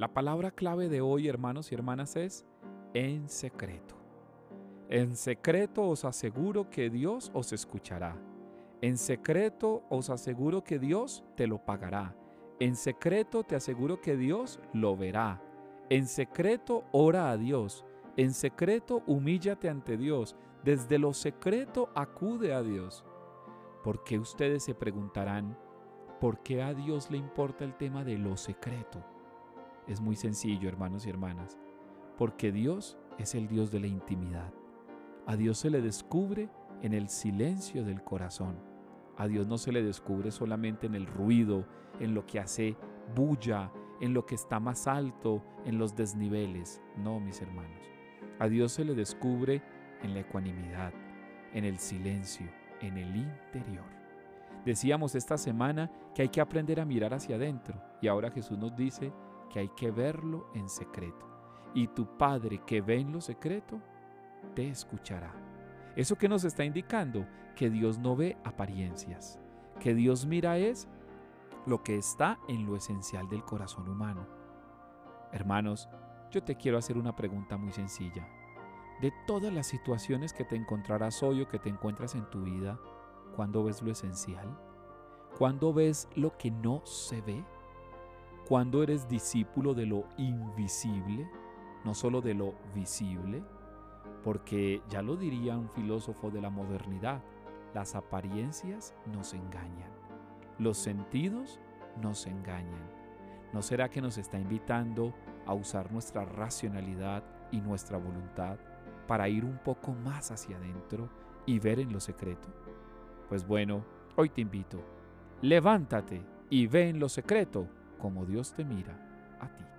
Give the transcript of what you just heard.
La palabra clave de hoy, hermanos y hermanas, es en secreto. En secreto os aseguro que Dios os escuchará. En secreto os aseguro que Dios te lo pagará. En secreto te aseguro que Dios lo verá. En secreto ora a Dios. En secreto humíllate ante Dios. Desde lo secreto acude a Dios. Porque ustedes se preguntarán, ¿por qué a Dios le importa el tema de lo secreto? Es muy sencillo, hermanos y hermanas, porque Dios es el Dios de la intimidad. A Dios se le descubre en el silencio del corazón. A Dios no se le descubre solamente en el ruido, en lo que hace bulla, en lo que está más alto, en los desniveles. No, mis hermanos. A Dios se le descubre en la ecuanimidad, en el silencio, en el interior. Decíamos esta semana que hay que aprender a mirar hacia adentro y ahora Jesús nos dice que hay que verlo en secreto. Y tu Padre que ve en lo secreto, te escuchará. ¿Eso que nos está indicando? Que Dios no ve apariencias, que Dios mira es lo que está en lo esencial del corazón humano. Hermanos, yo te quiero hacer una pregunta muy sencilla. De todas las situaciones que te encontrarás hoy o que te encuentras en tu vida, ¿cuándo ves lo esencial? ¿Cuándo ves lo que no se ve? Cuando eres discípulo de lo invisible, no solo de lo visible, porque ya lo diría un filósofo de la modernidad, las apariencias nos engañan, los sentidos nos engañan. ¿No será que nos está invitando a usar nuestra racionalidad y nuestra voluntad para ir un poco más hacia adentro y ver en lo secreto? Pues bueno, hoy te invito, levántate y ve en lo secreto como Dios te mira a ti.